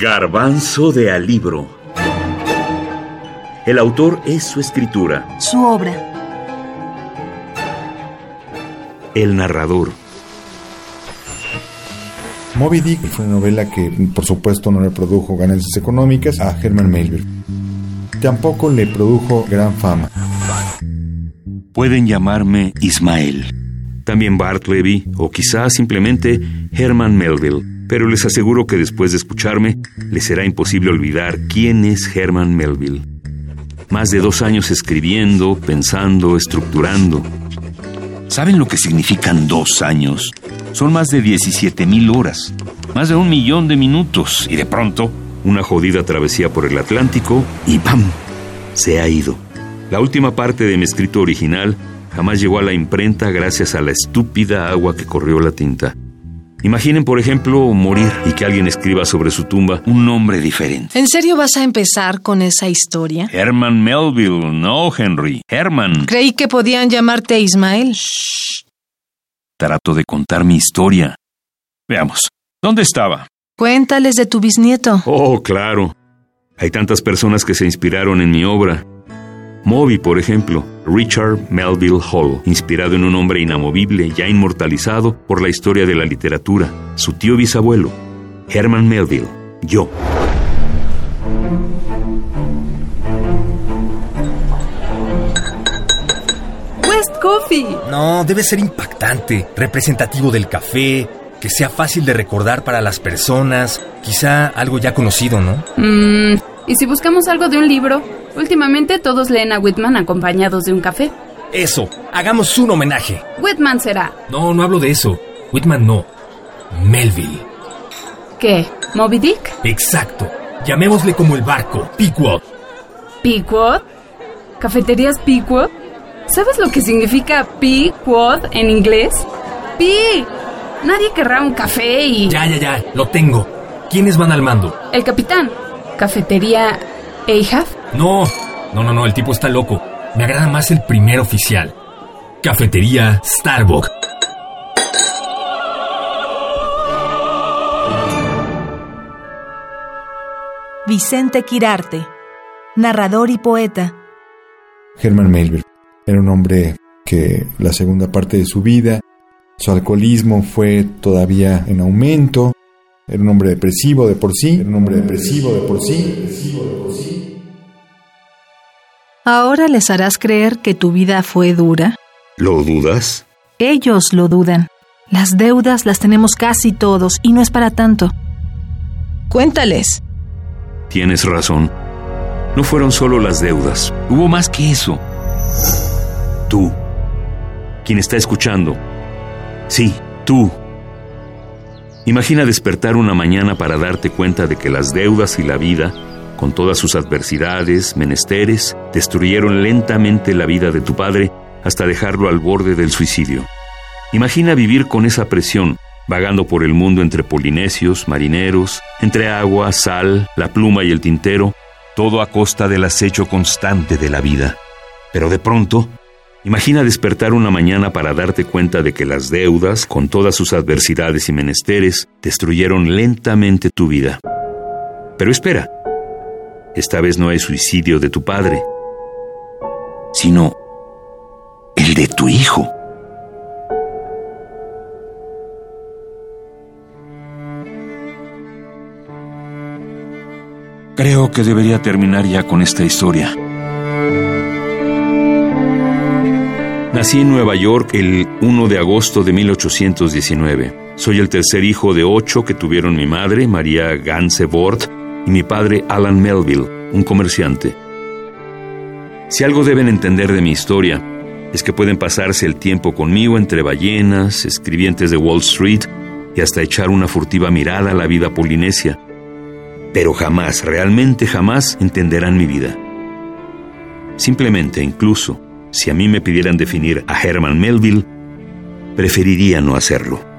Garbanzo de Alibro. El autor es su escritura. Su obra. El narrador. Moby Dick fue una novela que, por supuesto, no le produjo ganancias económicas a Herman Melville. Tampoco le produjo gran fama. Pueden llamarme Ismael. También Bartleby o quizás simplemente Herman Melville. Pero les aseguro que después de escucharme, les será imposible olvidar quién es Herman Melville. Más de dos años escribiendo, pensando, estructurando. ¿Saben lo que significan dos años? Son más de 17 mil horas, más de un millón de minutos, y de pronto, una jodida travesía por el Atlántico y ¡pam! Se ha ido. La última parte de mi escrito original jamás llegó a la imprenta gracias a la estúpida agua que corrió la tinta. Imaginen, por ejemplo, morir y que alguien escriba sobre su tumba un nombre diferente. ¿En serio vas a empezar con esa historia? Herman Melville, no Henry. Herman. Creí que podían llamarte Ismael. Trato de contar mi historia. Veamos. ¿Dónde estaba? Cuéntales de tu bisnieto. Oh, claro. Hay tantas personas que se inspiraron en mi obra. Moby, por ejemplo, Richard Melville Hall, inspirado en un hombre inamovible ya inmortalizado por la historia de la literatura, su tío bisabuelo, Herman Melville, yo. West Coffee. No, debe ser impactante, representativo del café, que sea fácil de recordar para las personas, quizá algo ya conocido, ¿no? Mmm, ¿y si buscamos algo de un libro? Últimamente todos leen a Whitman acompañados de un café. Eso, hagamos un homenaje. Whitman será. No, no hablo de eso. Whitman no. Melville. ¿Qué? ¿Moby Dick? Exacto. Llamémosle como el barco, Pequod. ¿Pequod? ¿Cafeterías Pequod? ¿Sabes lo que significa Pequod en inglés? ¡Pi! Nadie querrá un café y... Ya, ya, ya, lo tengo. ¿Quiénes van al mando? El capitán. ¿Cafetería Ahab? No, no, no, no, el tipo está loco. Me agrada más el primer oficial. Cafetería Starbucks. Vicente Quirarte, narrador y poeta. Herman Melville era un hombre que la segunda parte de su vida, su alcoholismo fue todavía en aumento, era un hombre depresivo de por sí, era un hombre depresivo de por sí, depresivo de por sí. ¿Ahora les harás creer que tu vida fue dura? ¿Lo dudas? Ellos lo dudan. Las deudas las tenemos casi todos y no es para tanto. Cuéntales. Tienes razón. No fueron solo las deudas. Hubo más que eso. Tú. Quien está escuchando. Sí, tú. Imagina despertar una mañana para darte cuenta de que las deudas y la vida, con todas sus adversidades, menesteres, destruyeron lentamente la vida de tu padre hasta dejarlo al borde del suicidio. Imagina vivir con esa presión, vagando por el mundo entre polinesios, marineros, entre agua, sal, la pluma y el tintero, todo a costa del acecho constante de la vida. Pero de pronto, imagina despertar una mañana para darte cuenta de que las deudas, con todas sus adversidades y menesteres, destruyeron lentamente tu vida. Pero espera, esta vez no hay suicidio de tu padre, sino el de tu hijo. Creo que debería terminar ya con esta historia. Nací en Nueva York el 1 de agosto de 1819. Soy el tercer hijo de ocho que tuvieron mi madre, María Gansebord, mi padre, Alan Melville, un comerciante. Si algo deben entender de mi historia, es que pueden pasarse el tiempo conmigo entre ballenas, escribientes de Wall Street y hasta echar una furtiva mirada a la vida polinesia pero jamás, realmente jamás entenderán mi vida. Simplemente, incluso, si a mí me pidieran definir a Herman Melville, preferiría no hacerlo.